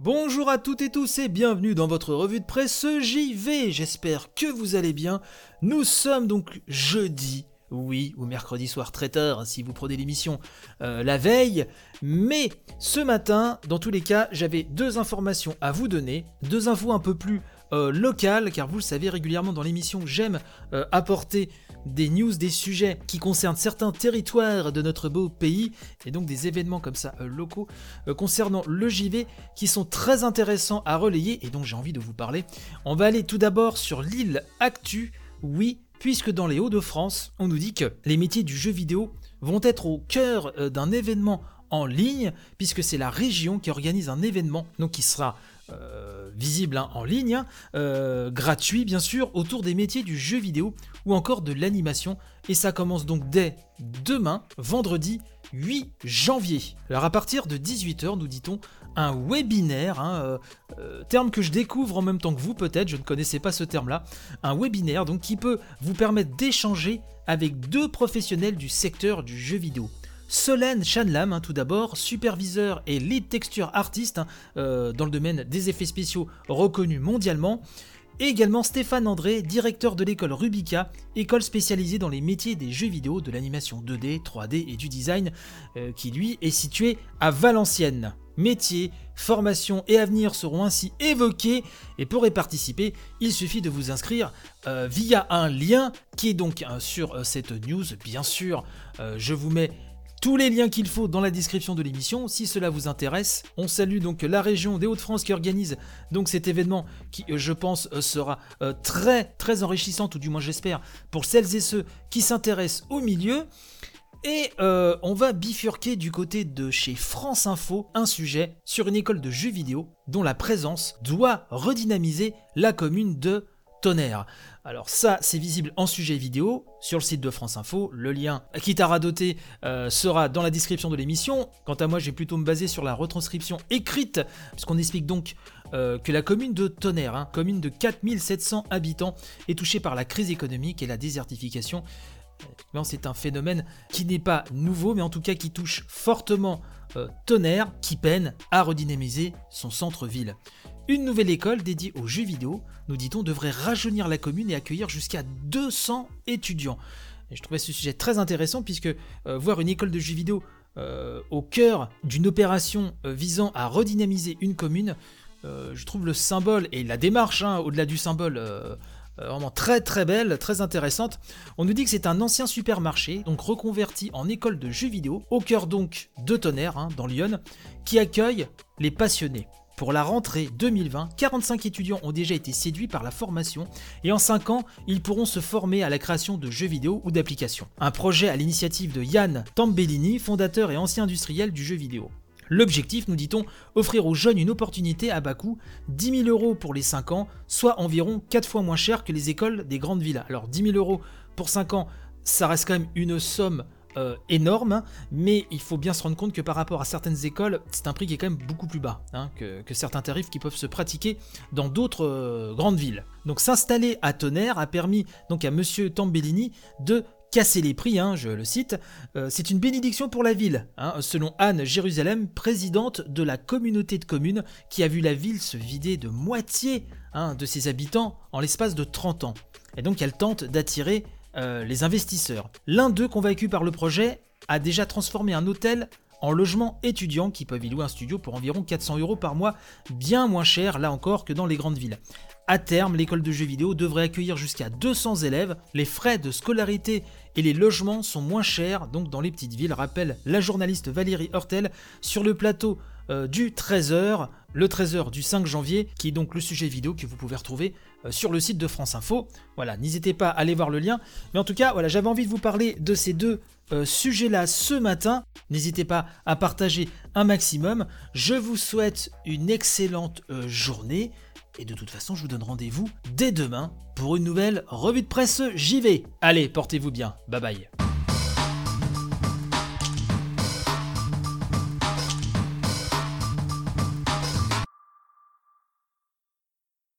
Bonjour à toutes et tous et bienvenue dans votre revue de presse JV. J'espère que vous allez bien. Nous sommes donc jeudi, oui, ou mercredi soir très tard si vous prenez l'émission euh, la veille. Mais ce matin, dans tous les cas, j'avais deux informations à vous donner, deux infos un peu plus euh, locales, car vous le savez régulièrement dans l'émission, j'aime euh, apporter des news, des sujets qui concernent certains territoires de notre beau pays, et donc des événements comme ça euh, locaux concernant le JV qui sont très intéressants à relayer, et donc j'ai envie de vous parler. On va aller tout d'abord sur l'île Actu, oui, puisque dans les Hauts-de-France, on nous dit que les métiers du jeu vidéo vont être au cœur d'un événement en ligne, puisque c'est la région qui organise un événement, donc qui sera visible hein, en ligne, hein, euh, gratuit bien sûr, autour des métiers du jeu vidéo ou encore de l'animation. Et ça commence donc dès demain, vendredi 8 janvier. Alors à partir de 18h, nous dit-on, un webinaire, hein, euh, terme que je découvre en même temps que vous peut-être, je ne connaissais pas ce terme-là, un webinaire donc qui peut vous permettre d'échanger avec deux professionnels du secteur du jeu vidéo. Solène Chanlam, hein, tout d'abord, superviseur et lead texture artiste hein, euh, dans le domaine des effets spéciaux reconnus mondialement. Et également Stéphane André, directeur de l'école Rubica, école spécialisée dans les métiers des jeux vidéo, de l'animation 2D, 3D et du design, euh, qui lui est situé à Valenciennes. Métiers, formation et avenir seront ainsi évoqués et pour y participer, il suffit de vous inscrire euh, via un lien qui est donc sur cette news. Bien sûr, je vous mets tous les liens qu'il faut dans la description de l'émission si cela vous intéresse. On salue donc la région des Hauts-de-France qui organise cet événement qui euh, je pense euh, sera euh, très très enrichissant ou du moins j'espère pour celles et ceux qui s'intéressent au milieu. Et on va bifurquer du côté de chez France Info un sujet sur une école de jeux vidéo dont la présence doit redynamiser la commune de Tonnerre. Alors ça, c'est visible en sujet vidéo sur le site de France Info. Le lien, quitte à radoter, euh, sera dans la description de l'émission. Quant à moi, j'ai plutôt me baser sur la retranscription écrite, puisqu'on explique donc euh, que la commune de Tonnerre, hein, commune de 4700 habitants, est touchée par la crise économique et la désertification. C'est un phénomène qui n'est pas nouveau, mais en tout cas qui touche fortement euh, Tonnerre, qui peine à redynamiser son centre-ville. Une nouvelle école dédiée aux jeux vidéo, nous dit-on, devrait rajeunir la commune et accueillir jusqu'à 200 étudiants. Je trouvais ce sujet très intéressant puisque euh, voir une école de jeux vidéo euh, au cœur d'une opération euh, visant à redynamiser une commune, je trouve le symbole et la démarche, hein, au-delà du symbole, vraiment très très belle, très intéressante. On nous dit que c'est un ancien supermarché, donc reconverti en école de jeux vidéo, au cœur donc de Tonnerre, hein, dans Lyon, qui accueille les passionnés. Pour la rentrée 2020, 45 étudiants ont déjà été séduits par la formation et en 5 ans, ils pourront se former à la création de jeux vidéo ou d'applications. Un projet à l'initiative de Yann Tambellini, fondateur et ancien industriel du jeu vidéo. L'objectif, nous dit-on, offrir aux jeunes une opportunité à bas coût, 10 000 euros pour les 5 ans, soit environ 4 fois moins cher que les écoles des grandes villes. Alors 10 000 euros pour 5 ans, ça reste quand même une somme euh, énorme, mais il faut bien se rendre compte que par rapport à certaines écoles, c'est un prix qui est quand même beaucoup plus bas hein, que, certains tarifs qui peuvent se pratiquer dans d'autres euh, grandes villes. Donc s'installer à Tonnerre a permis donc à Monsieur Tambellini de casser les prix, hein, je le cite, euh, c'est une bénédiction pour la ville, hein, selon Anne Jérusalem, présidente de la communauté de communes, qui a vu la ville se vider de moitié de ses habitants en l'espace de 30 ans. Et donc elle tente d'attirer euh, les investisseurs. L'un d'eux, convaincu par le projet, a déjà transformé un hôtel en logement étudiant qui peuvent y louer un studio pour environ 400 euros par mois, bien moins cher là encore que dans les grandes villes. À terme, l'école de jeux vidéo devrait accueillir jusqu'à 200 élèves. Les frais de scolarité et les logements sont moins chers donc dans les petites villes, rappelle la journaliste Valérie Hortel sur le plateau euh, du 13h, le 13h du 5 janvier, qui est donc le sujet vidéo que vous pouvez retrouver euh, sur le site de France Info. Voilà, n'hésitez pas à aller voir le lien. Mais en tout cas, voilà, j'avais envie de vous parler de ces deux euh, sujets-là ce matin. N'hésitez pas à partager un maximum. Je vous souhaite une excellente journée. Et de toute façon, je vous donne rendez-vous dès demain pour une nouvelle revue de presse. Vais. Allez, portez-vous bien. Bye bye.